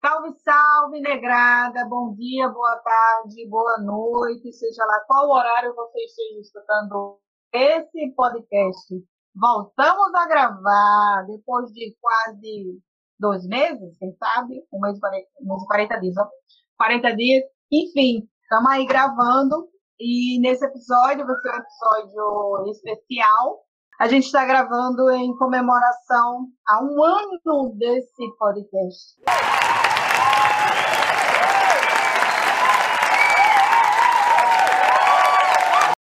Salve, salve, negrada! Bom dia, boa tarde, boa noite, seja lá qual horário você esteja escutando esse podcast. Voltamos a gravar depois de quase dois meses, quem sabe? Um mês e 40, um mês e 40 dias, ó. 40 dias. Enfim, estamos aí gravando e nesse episódio vai ser um episódio especial. A gente está gravando em comemoração a um ano desse podcast.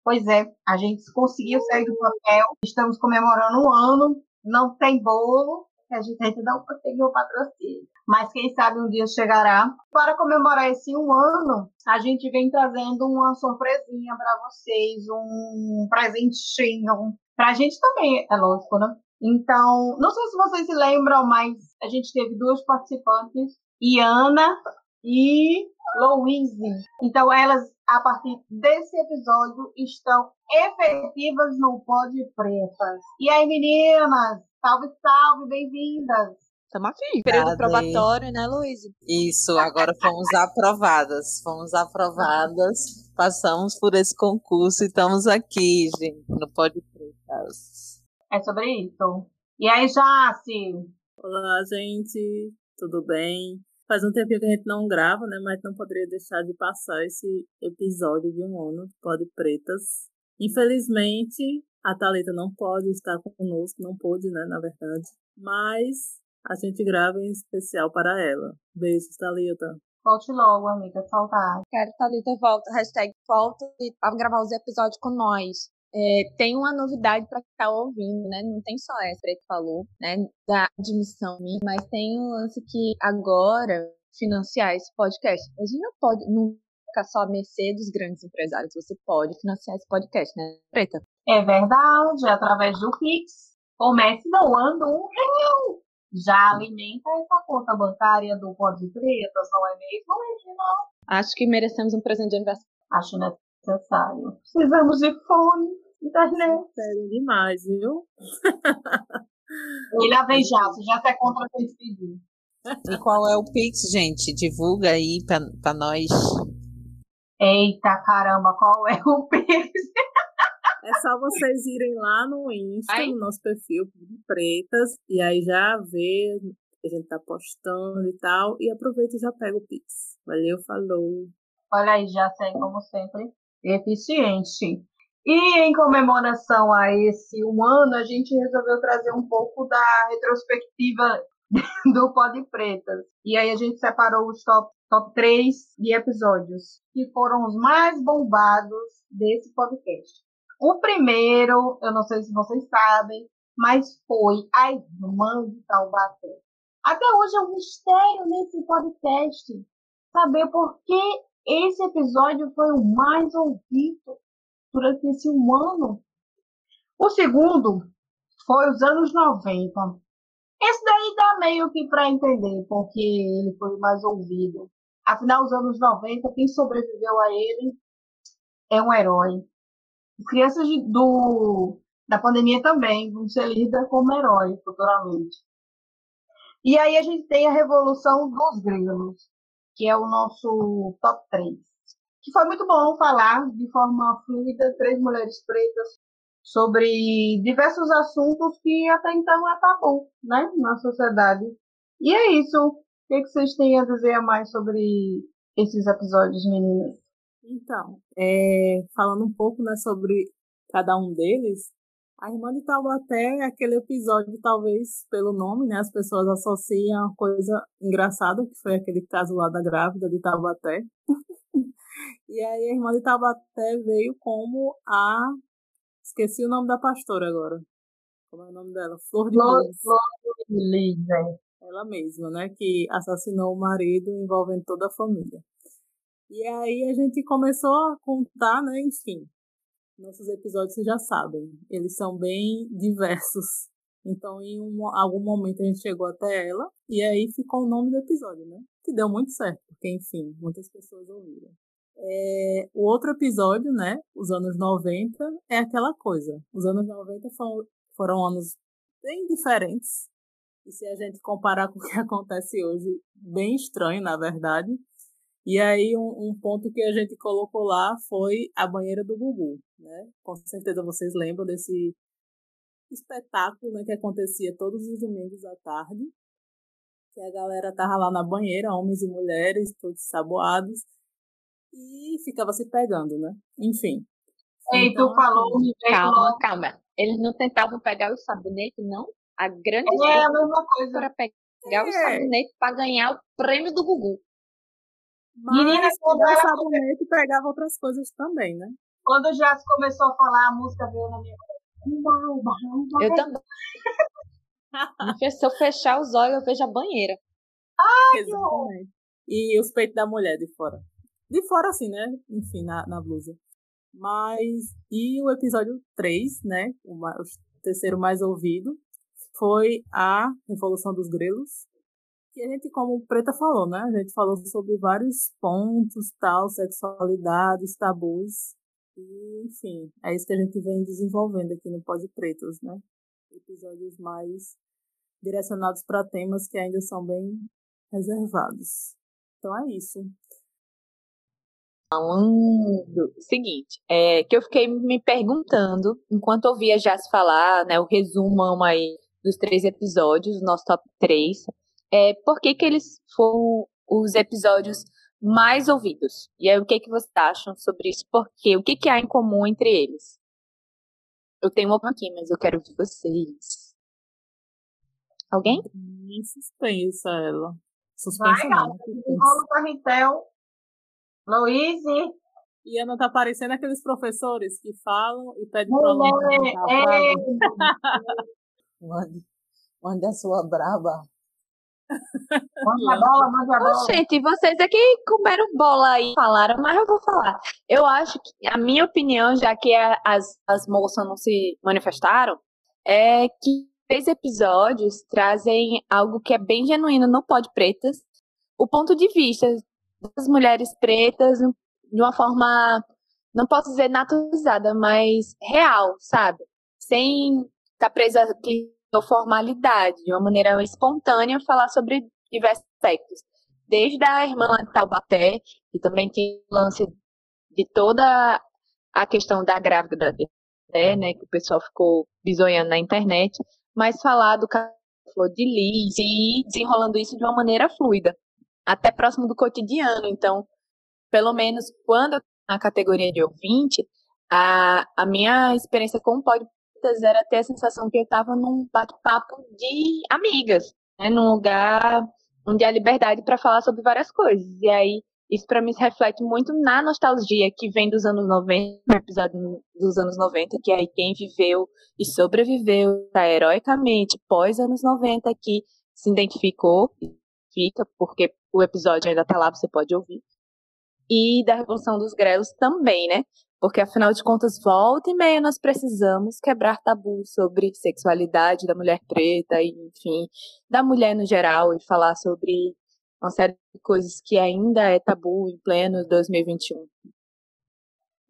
Pois é, a gente conseguiu sair do papel, estamos comemorando um ano, não tem bolo, a gente ainda não conseguiu patrocínio. Mas quem sabe um dia chegará. Para comemorar esse um ano, a gente vem trazendo uma surpresinha para vocês, um presentinho. Para a gente também, é lógico, né? Então, não sei se vocês se lembram, mas a gente teve duas participantes, Iana e Louise. Então, elas, a partir desse episódio, estão efetivas no Pod Pretas. E aí, meninas? Salve, salve, bem-vindas! Estamos aqui. Período probatório, né, Luiz? Isso, agora fomos aprovadas. Fomos aprovadas, passamos por esse concurso e estamos aqui, gente, no Pod Pretas. É sobre isso. E aí, Jace? Olá, gente. Tudo bem? Faz um tempinho que a gente não grava, né? Mas não poderia deixar de passar esse episódio de um ano Pode Pretas. Infelizmente, a Thalita não pode estar conosco, não pôde, né, na verdade. Mas a gente grava em especial para ela. Beijos, Thalita. Volte logo, amiga, saudade. Quero Thalita volta, hashtag volta para gravar os episódios com nós. É, tem uma novidade para quem está ouvindo, né? Não tem só essa que falou, né? Da admissão, mas tem um lance que agora financiar esse podcast. A gente não pode não ficar só à mercê dos grandes empresários. Você pode financiar esse podcast, né, Preta? É verdade, através do Pix. Comece doando um real. Já alimenta essa conta bancária do Pod Pretas, não é mesmo, Regina? Acho que merecemos um presente de aniversário. Acho necessário. Precisamos de fone internet. Sério demais, viu? E lá vem já, você já quer contra se despedir. E qual é o Pix, gente? Divulga aí para nós. Eita caramba, qual é o Pix? É só vocês irem lá no Insta, Ai. no nosso perfil de Pretas, e aí já vê que a gente tá postando e tal, e aproveita e já pega o Pix. Valeu, falou. Olha aí, já sei, como sempre, eficiente. E em comemoração a esse um ano, a gente resolveu trazer um pouco da retrospectiva do Pod Pretas. E aí a gente separou os top, top 3 de episódios, que foram os mais bombados desse podcast. O primeiro, eu não sei se vocês sabem, mas foi a irmã de Taubaté. Até hoje é um mistério nesse podcast saber por que esse episódio foi o mais ouvido durante esse um ano. O segundo foi os anos 90. Esse daí dá meio que para entender porque ele foi mais ouvido. Afinal, os anos 90, quem sobreviveu a ele é um herói. As crianças do, da pandemia também vão ser lidas como herói futuramente. E aí a gente tem a Revolução dos Grilos, que é o nosso top 3 que foi muito bom falar de forma fluida, três mulheres pretas, sobre diversos assuntos que até então é tabu, né, na sociedade. E é isso. O que, vocês têm a dizer a mais sobre esses episódios, meninas? Então, é, falando um pouco né, sobre cada um deles, a Irmã de Taubaté é aquele episódio, talvez pelo nome, né, as pessoas associam a coisa engraçada, que foi aquele caso lá da grávida de Taubaté. E aí a irmã de Tabaté veio como a. Esqueci o nome da pastora agora. Como é o nome dela? Flor de. Flor de Lis, é. Ela mesma, né? Que assassinou o marido envolvendo toda a família. E aí a gente começou a contar, né? Enfim, nossos episódios vocês já sabem, eles são bem diversos. Então, em um, algum momento a gente chegou até ela e aí ficou o nome do episódio, né? Que deu muito certo, porque, enfim, muitas pessoas ouviram. É, o outro episódio, né, os anos 90, é aquela coisa. Os anos 90 foram, foram anos bem diferentes, E se a gente comparar com o que acontece hoje, bem estranho, na verdade. E aí, um, um, ponto que a gente colocou lá foi a banheira do Gugu, né? Com certeza vocês lembram desse espetáculo né, que acontecia todos os domingos à tarde. Que a galera tava lá na banheira, homens e mulheres, todos saboados, e ficava se pegando, né? Enfim. Ei, então, tu falou. Calma, calma. Eles não tentavam pegar o sabonete, não? A grande é a mesma coisa. para pegar é. o sabonete para ganhar o prêmio do Gugu. Mas Menina, quando o sabonete pegava outras coisas também, né? Quando o Jazz começou a falar, a música veio na minha cabeça. Eu também. Se eu fechar os olhos, eu vejo a banheira. Ai, Exatamente. E os peitos da mulher de fora. De fora, assim, né? Enfim, na, na blusa. Mas. E o episódio 3, né? O, o terceiro mais ouvido, foi a Revolução dos Grelos. Que a gente, como o Preta falou, né? A gente falou sobre vários pontos, tal, sexualidades, tabus. E, enfim, é isso que a gente vem desenvolvendo aqui no Pode Pretos, né? Episódios mais direcionados para temas que ainda são bem reservados. Então é isso. Falando seguinte, é, que eu fiquei me perguntando, enquanto ouvia Jazz falar, né, o resumão aí dos três episódios, nosso top 3, é, por que que eles foram os episódios mais ouvidos? E aí, o que que vocês acham sobre isso? Por quê? O que que há em comum entre eles? Eu tenho uma aqui, mas eu quero ouvir vocês. Alguém? Nem suspensa ela. Suspensa Vai, não. Rolo Carretel. Luíse. E Ana tá parecendo aqueles professores que falam e pedem para o é, é. Mande, mande a sua braba. Mande a bola, mande a bola. gente, vocês aqui comeram bola aí, falaram, mas eu vou falar. Eu acho que, a minha opinião, já que as, as moças não se manifestaram, é que três episódios trazem algo que é bem genuíno no Pod Pretas. O ponto de vista das mulheres pretas de uma forma, não posso dizer naturalizada, mas real, sabe? Sem estar presa à formalidade, de uma maneira espontânea, falar sobre diversos aspectos. Desde a irmã de Taubaté, que também tem lance de toda a questão da grávida, né, que o pessoal ficou bisonhando na internet, mas falar do flor de lis e desenrolando isso de uma maneira fluida, até próximo do cotidiano. Então, pelo menos quando na categoria de ouvinte, a, a minha experiência com o podcast era ter a sensação que eu estava num bate-papo de amigas, né, num lugar onde há liberdade para falar sobre várias coisas. E aí isso para mim se reflete muito na nostalgia que vem dos anos 90, no episódio dos anos 90, que é aí quem viveu e sobreviveu tá, heroicamente pós anos 90 que se identificou, fica, porque o episódio ainda tá lá, você pode ouvir. E da Revolução dos Grelos também, né? Porque afinal de contas, volta e meia nós precisamos quebrar tabus sobre sexualidade da mulher preta, e, enfim, da mulher no geral, e falar sobre uma série de coisas que ainda é tabu em pleno 2021.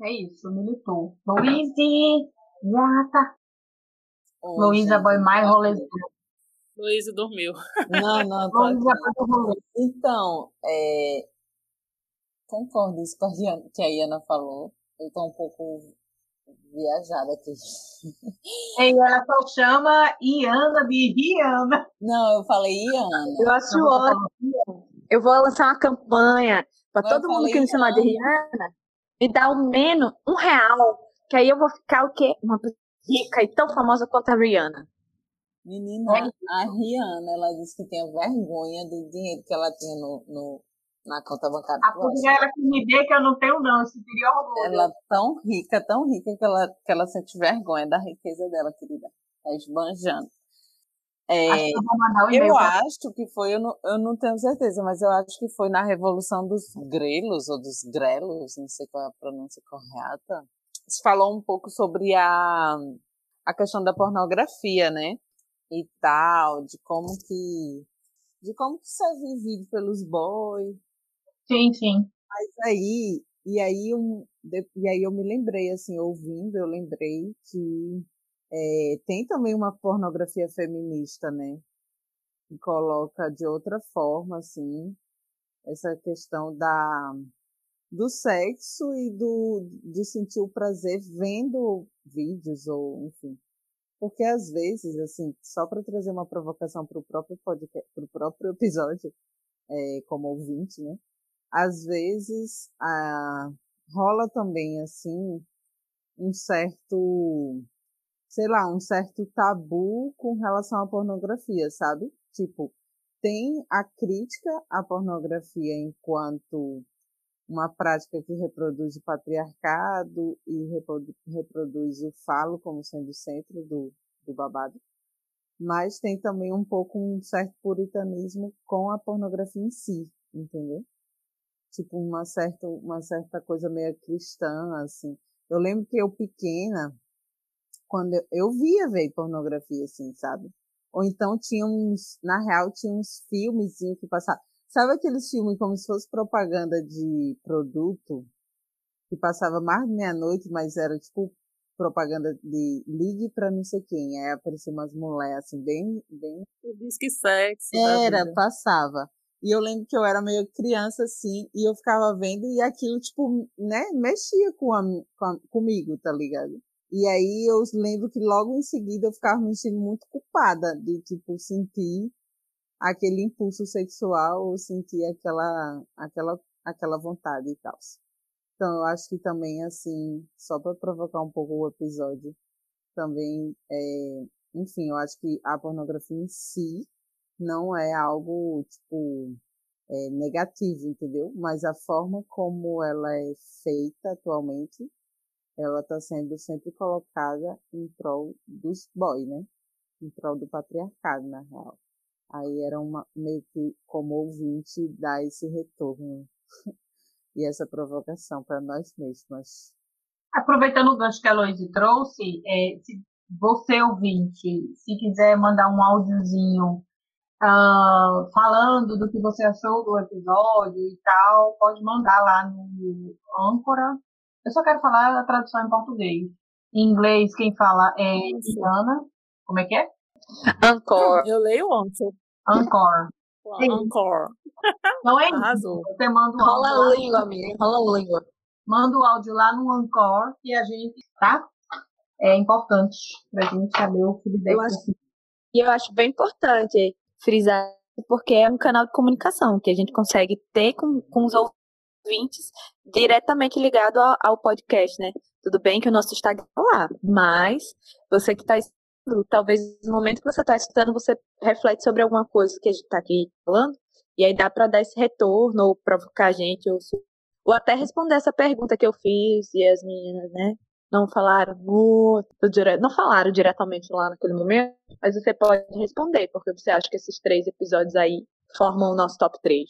É isso, militou. Luíse, gata. Luísa Boy mais rolezeira. Luísa dormiu. Não, não, tô. Então, é, concordo isso com a que a Iana falou. Eu tô um pouco viajada aqui. E ela só chama Iana de Rihanna. Não, eu falei Iana. Eu acho ótimo. Eu vou lançar uma campanha para todo mundo que me chamar de Rihanna me dá ao menos um real. Que aí eu vou ficar o quê? Uma rica e tão famosa quanto a Rihanna. Menina, a Rihanna, ela disse que tinha vergonha do dinheiro que ela tinha no, no na conta bancária. A podia ela que me dê que eu não tenho, não. Eu sentiria orgulho. Ela é tão rica, tão rica que ela, que ela sente vergonha da riqueza dela, querida. Tá esbanjando. É, acho eu, eu acho que foi, eu não, eu não tenho certeza, mas eu acho que foi na Revolução dos Grelos, ou dos Grelos, não sei qual é a pronúncia correta. Se falou um pouco sobre a, a questão da pornografia, né? E tal, de como que. De como que isso é vivido pelos boys, Sim, sim. Mas aí, e aí, um, e aí eu me lembrei, assim, ouvindo, eu lembrei que é, tem também uma pornografia feminista, né? que coloca de outra forma, assim, essa questão da do sexo e do de sentir o prazer vendo vídeos ou enfim porque às vezes assim só para trazer uma provocação para o próprio podcast para o próprio episódio é, como ouvinte né às vezes a, rola também assim um certo sei lá um certo tabu com relação à pornografia sabe? Tipo tem a crítica à pornografia enquanto uma prática que reproduz o patriarcado e reproduz o falo como sendo o centro do, do babado. Mas tem também um pouco um certo puritanismo com a pornografia em si, entendeu? Tipo, uma certa, uma certa coisa meio cristã, assim. Eu lembro que eu pequena, quando eu, eu via ver pornografia, assim, sabe? Ou então tinha uns, na real, tinha uns filmezinhos que passavam. Sabe aqueles filmes como se fosse propaganda de produto? Que passava mais de meia-noite, mas era tipo propaganda de ligue para não sei quem. Aí aparecia umas mulheres assim, bem. bem... Diz que sexo. Era, passava. E eu lembro que eu era meio criança assim, e eu ficava vendo, e aquilo, tipo, né, mexia com a, com a, comigo, tá ligado? E aí eu lembro que logo em seguida eu ficava me sentindo muito culpada de, tipo, sentir aquele impulso sexual ou sentir aquela, aquela, aquela vontade e tal. Então, eu acho que também, assim, só para provocar um pouco o episódio, também, é, enfim, eu acho que a pornografia em si não é algo, tipo, é, negativo, entendeu? Mas a forma como ela é feita atualmente, ela está sendo sempre colocada em prol dos boys, né? Em prol do patriarcado, na real. Aí era uma, meio que como ouvinte dar esse retorno e essa provocação para nós mesmas. Aproveitando o gancho que a Loise trouxe, é, se você ouvinte, se quiser mandar um áudiozinho uh, falando do que você achou do episódio e tal, pode mandar lá no Âncora. Eu só quero falar a tradução em português. Em inglês, quem fala é Diana. Como é que é? Anchor. Eu leio ontem. Anchor. Anchor. Não é isso. Você manda um Rola a língua, amiga. Rola a língua. Manda o áudio lá no Anchor e a gente, tá? É importante pra gente saber o feedback. Eu acho, e eu acho bem importante frisar, porque é um canal de comunicação que a gente consegue ter com, com os ouvintes diretamente ligado ao, ao podcast, né? Tudo bem que o nosso Instagram é lá, mas você que está talvez no momento que você está estudando, você reflete sobre alguma coisa que a gente está aqui falando, e aí dá para dar esse retorno, ou provocar a gente, ou, ou até responder essa pergunta que eu fiz, e as meninas, né, não falaram muito, não falaram diretamente lá naquele momento, mas você pode responder, porque você acha que esses três episódios aí formam o nosso top 3.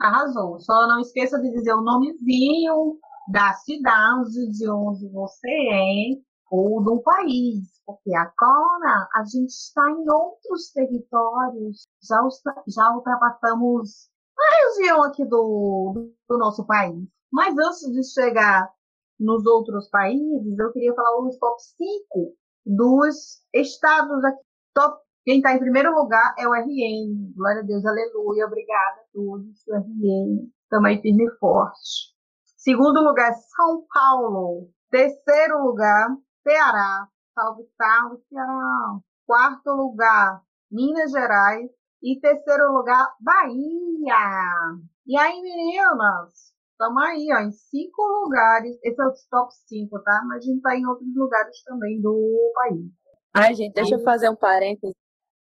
Arrasou. Só não esqueça de dizer o nomezinho da cidade de onde você é ou do país, porque agora a gente está em outros territórios, já, já ultrapassamos a região aqui do, do nosso país. Mas antes de chegar nos outros países, eu queria falar os top 5 dos estados aqui. Top, quem está em primeiro lugar é o RN. Glória a Deus, aleluia, obrigada a todos. O RN também firme e forte. Segundo lugar, São Paulo. Terceiro lugar, Ceará, salve, salve, Ceará. Quarto lugar, Minas Gerais. E terceiro lugar, Bahia. E aí, meninas? Estamos aí, ó, em cinco lugares. Esse é o top 5, tá? Mas a gente tá em outros lugares também do país. Ai, gente, deixa aí... eu fazer um parênteses.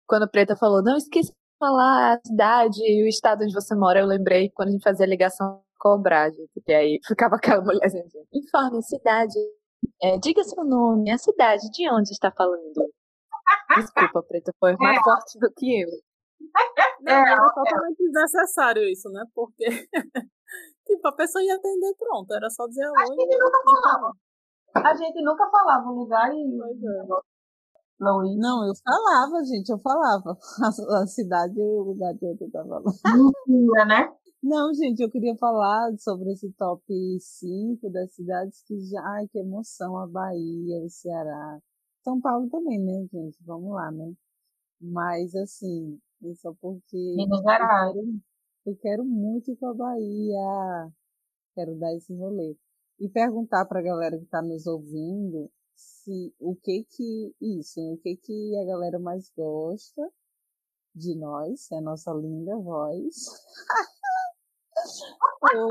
Quando a Preta falou, não esqueça de falar a cidade e o estado onde você mora, eu lembrei quando a gente fazia a ligação cobrar, gente. Porque aí ficava aquela mulherzinha. Informe, cidade, é, diga seu nome, a cidade, de onde está falando. Desculpa, Preta, foi mais é. forte do que eu. Não, é, era totalmente desnecessário isso, né? Porque tipo, a pessoa ia atender pronto, era só dizer oi. A gente nunca falava. A gente nunca falava o lugar e. Pois é. Não, eu falava, gente, eu falava. A, a cidade e o lugar de onde eu estava falando. Mentira, né? Não, gente, eu queria falar sobre esse top 5 das cidades que já. Ai, que emoção! A Bahia, o Ceará. São Paulo também, né, gente? Vamos lá, né? Mas, assim, só porque Minas Gerais. Eu quero, eu quero muito ir para Bahia. Quero dar esse rolê. E perguntar para a galera que está nos ouvindo se o que que isso, o que que a galera mais gosta de nós, é a nossa linda voz. ou,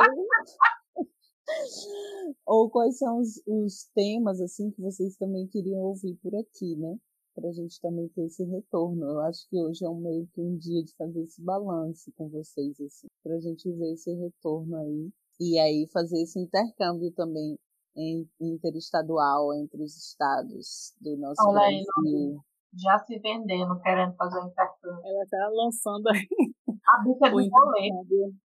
ou quais são os, os temas assim que vocês também queriam ouvir por aqui, né? Para a gente também ter esse retorno. Eu acho que hoje é um meio que um dia de fazer esse balanço com vocês, assim, para a gente ver esse retorno aí. E aí fazer esse intercâmbio também interestadual entre os estados do nosso Olha Brasil. Aí, já se vendendo, querendo fazer um intercâmbio. Ela está lançando aí a bicha do rolê.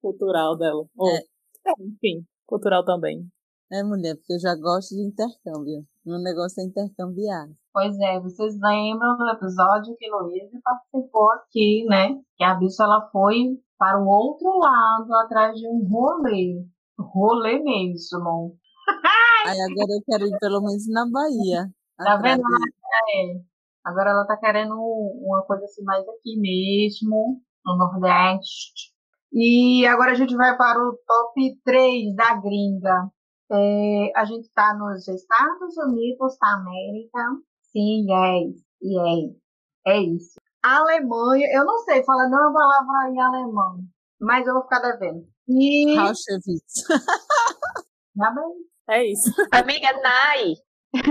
cultural dela. É. é. enfim, cultural também. É, mulher, porque eu já gosto de intercâmbio. Meu negócio é intercambiar. Pois é, vocês lembram do episódio que Luísa participou aqui, né? Que a bicha ela foi para o outro lado atrás de um rolê. Rolê mesmo. Aí agora eu quero ir pelo menos na Bahia. Tá vendo? É. Agora ela tá querendo uma coisa assim mais aqui mesmo, no Nordeste. E agora a gente vai para o top 3 da gringa. É, a gente está nos Estados Unidos da América. Sim, yes, yes. É isso. Alemanha, eu não sei falar nenhuma palavra em alemão, mas eu vou ficar devendo. E. Auschwitz. Tá bem. É isso. Amiga Nai.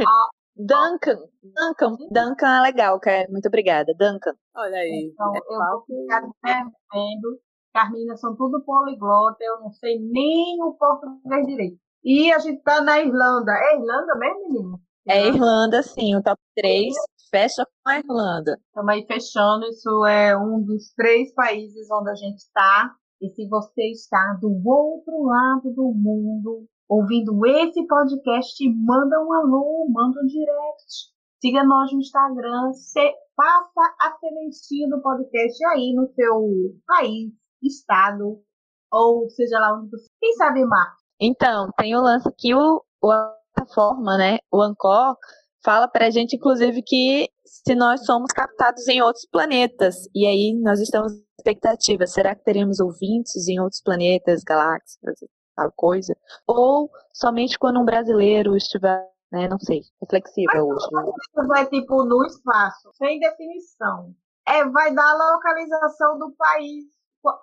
Ah, Duncan. Duncan. Duncan é legal, cara. Muito obrigada. Duncan. Olha aí. Então, é eu vou ficar devendo. Carmina são tudo poliglota, eu não sei nem o português direito. E a gente tá na Irlanda. É Irlanda mesmo, menina? É Irlanda, sim. O top 3 fecha com a Irlanda. Estamos aí fechando. Isso é um dos três países onde a gente está. E se você está do outro lado do mundo, ouvindo esse podcast, manda um alô, manda um direct. Siga nós no Instagram, se, passa a sementinha do podcast aí no seu país, estado, ou seja lá onde você. Quem sabe, Marcos? Então, tem o lance que o, o a plataforma, né? O Ancor fala pra gente, inclusive, que se nós somos captados em outros planetas. E aí nós estamos expectativa. Será que teremos ouvintes em outros planetas, galáxias? Tal coisa, ou somente quando um brasileiro estiver, né, não sei, reflexiva hoje. Vai tipo no espaço, sem definição. É, vai dar a localização do país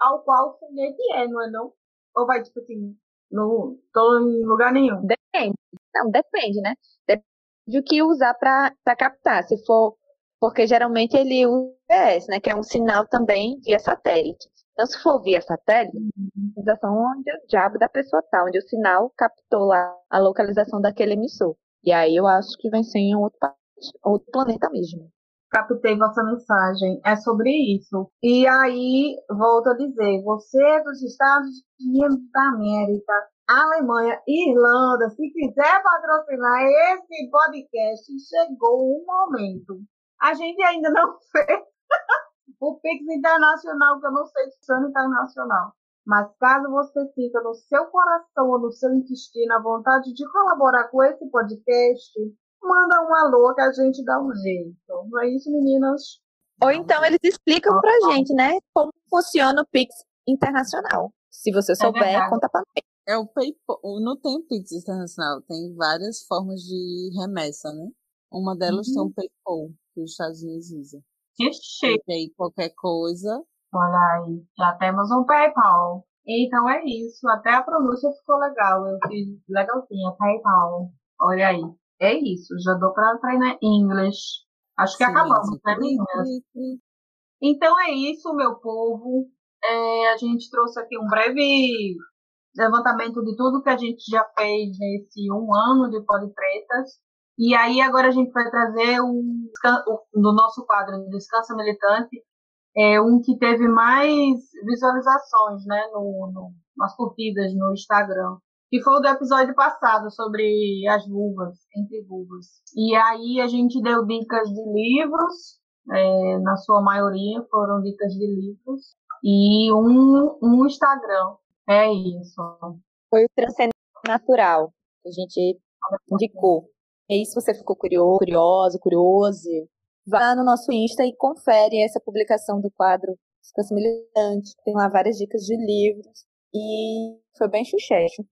ao qual o foguete é, não é não? Ou vai tipo assim, não tô em lugar nenhum? Depende. Não, depende, né? Depende do que usar para captar. Se for porque geralmente ele usa GPS, né, que é um sinal também via satélite. Então, se for via satélite, localização onde o diabo da pessoa está, onde o sinal captou lá a localização daquele emissor. E aí eu acho que vai ser em outro, outro planeta mesmo. Captei vossa mensagem. É sobre isso. E aí, volto a dizer, você é dos Estados Unidos da América, Alemanha, Irlanda, se quiser patrocinar esse podcast, chegou o momento. A gente ainda não fez o Pix Internacional, que eu não sei se é internacional. Mas caso você sinta no seu coração ou no seu intestino a vontade de colaborar com esse podcast, manda um alô que a gente dá um jeito. Não é isso, meninas? Ou então eles explicam pra gente, né, como funciona o Pix Internacional. Se você é souber, é conta pra mim. É o PayPal, não tem Pix Internacional, tem várias formas de remessa, né? Uma delas uhum. tem o PayPal, que os Estados Unidos usam. Que chique. E aí qualquer coisa. Olha aí, já temos um PayPal. Então é isso, até a pronúncia ficou legal. Eu fiz legalzinha, PayPal. Olha aí. É isso, já dou para treinar inglês. Acho que sim, acabamos, sim, né, meninas? Então é isso, meu povo. É, a gente trouxe aqui um breve levantamento de tudo que a gente já fez nesse um ano de Pretas. E aí agora a gente vai trazer um, no nosso quadro Descansa Militante, é um que teve mais visualizações, né, no, no, nas curtidas no Instagram, que foi o do episódio passado sobre as vulvas, entre vulvas. E aí a gente deu dicas de livros, é, na sua maioria foram dicas de livros, e um, um Instagram. É isso. Foi o Transcendente Natural, que a gente indicou. E aí, se você ficou curioso, curioso, curioso, vá no nosso Insta e confere essa publicação do quadro Descansa Militante, tem lá várias dicas de livros. E foi bem chuchecho.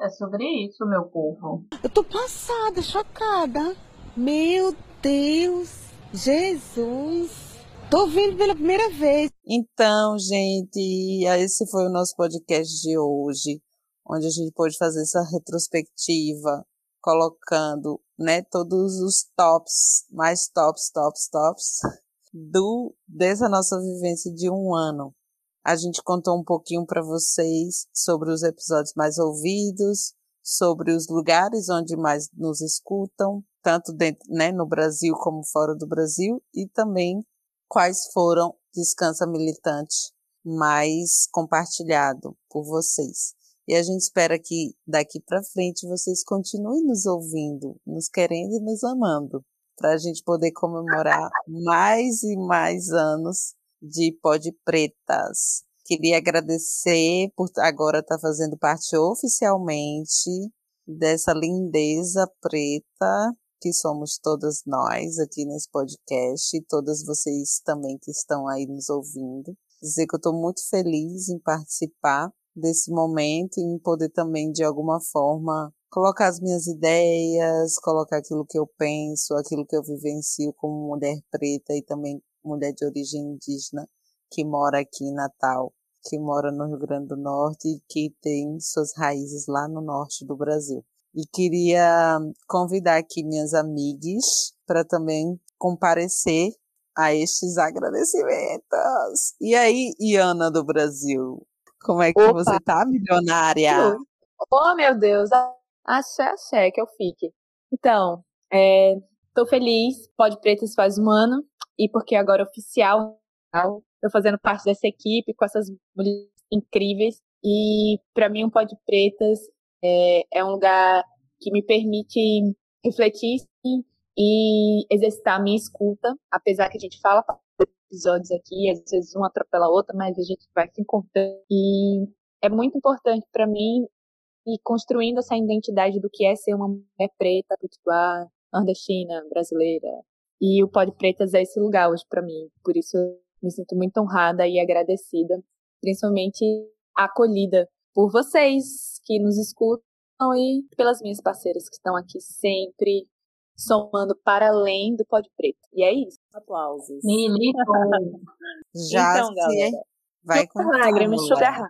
É sobre isso, meu povo. Eu tô passada, chocada. Meu Deus, Jesus. Tô vendo pela primeira vez. Então, gente, esse foi o nosso podcast de hoje, onde a gente pôde fazer essa retrospectiva, colocando, né, todos os tops, mais tops, tops, tops do dessa nossa vivência de um ano. A gente contou um pouquinho para vocês sobre os episódios mais ouvidos, sobre os lugares onde mais nos escutam, tanto dentro, né, no Brasil como fora do Brasil, e também quais foram Descansa Militante mais compartilhado por vocês. E a gente espera que daqui para frente vocês continuem nos ouvindo, nos querendo e nos amando, para a gente poder comemorar mais e mais anos de Pod Pretas. Queria agradecer por agora estar tá fazendo parte oficialmente dessa lindeza preta que somos todas nós aqui nesse podcast e todas vocês também que estão aí nos ouvindo. Dizer que eu estou muito feliz em participar desse momento em poder também, de alguma forma, colocar as minhas ideias, colocar aquilo que eu penso, aquilo que eu vivencio como mulher preta e também mulher de origem indígena que mora aqui em Natal, que mora no Rio Grande do Norte e que tem suas raízes lá no norte do Brasil. E queria convidar aqui minhas amigas para também comparecer a estes agradecimentos. E aí, Iana do Brasil, como é que Opa. você tá, milionária? Oh, meu Deus, axé, axé, que eu fique. Então, é, tô feliz, Pode Pretas faz um ano, e porque agora é oficial, tô fazendo parte dessa equipe com essas mulheres incríveis, e para mim um Pode Pretas é, é um lugar que me permite refletir e exercitar a minha escuta, apesar que a gente fala episódios aqui, às vezes um atropela a outra, mas a gente vai se encontrando. E é muito importante para mim ir construindo essa identidade do que é ser uma mulher preta, potiguar, nordestina, brasileira. E o Pode Pretas é esse lugar hoje para mim. Por isso eu me sinto muito honrada e agradecida, principalmente acolhida por vocês que nos escutam e pelas minhas parceiras que estão aqui sempre somando para além do Pode Preto. E é isso. Aplausos. Já então, galera, vai com lágrimas chorar.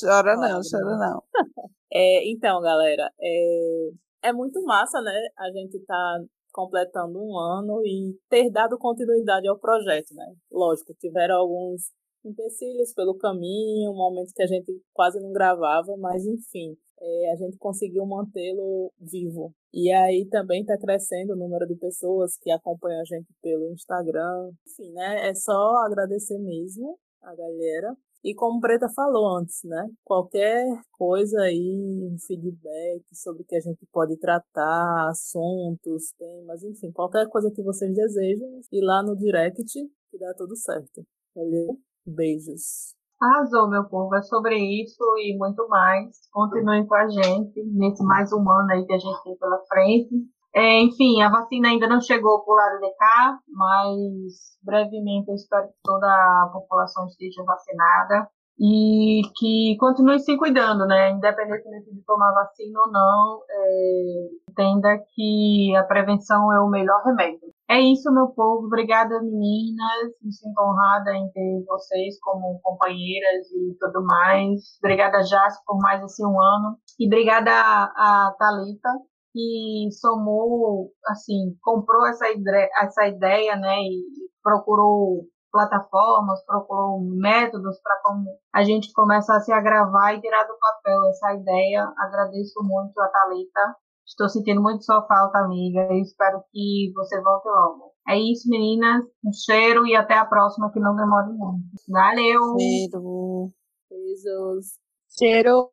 Chora não, chora não. É, então, galera, é, é muito massa, né? A gente tá completando um ano e ter dado continuidade ao projeto, né? Lógico, tiveram alguns empecilhos pelo caminho, momentos que a gente quase não gravava, mas enfim, é, a gente conseguiu mantê-lo vivo. E aí também está crescendo o número de pessoas que acompanham a gente pelo Instagram. Enfim, né? É só agradecer mesmo a galera. E como Preta falou antes, né? Qualquer coisa aí, um feedback sobre o que a gente pode tratar, assuntos, temas, enfim, qualquer coisa que vocês desejam, ir lá no direct que dá tudo certo. Valeu? Beijos. Arrasou, meu povo. É sobre isso e muito mais. Continuem com a gente nesse mais um ano aí que a gente tem pela frente. É, enfim, a vacina ainda não chegou por lado de cá, mas brevemente eu espero que toda a população esteja vacinada e que continue se cuidando, né? Independentemente de tomar vacina ou não, é, entenda que a prevenção é o melhor remédio. É isso, meu povo. Obrigada, meninas. Me sinto honrada em ter vocês como companheiras e tudo mais. Obrigada, Jasper, por mais esse um ano. E obrigada a, a Thalita, que somou, assim, comprou essa ideia, essa ideia né? E procurou plataformas, procurou métodos para como a gente começasse a gravar e tirar do papel essa ideia. Agradeço muito a Thalita. Estou sentindo muito sua falta, amiga, e espero que você volte logo. É isso, meninas. Um cheiro e até a próxima, que não demore muito. Valeu! Cheiro! Beijos! Cheiro!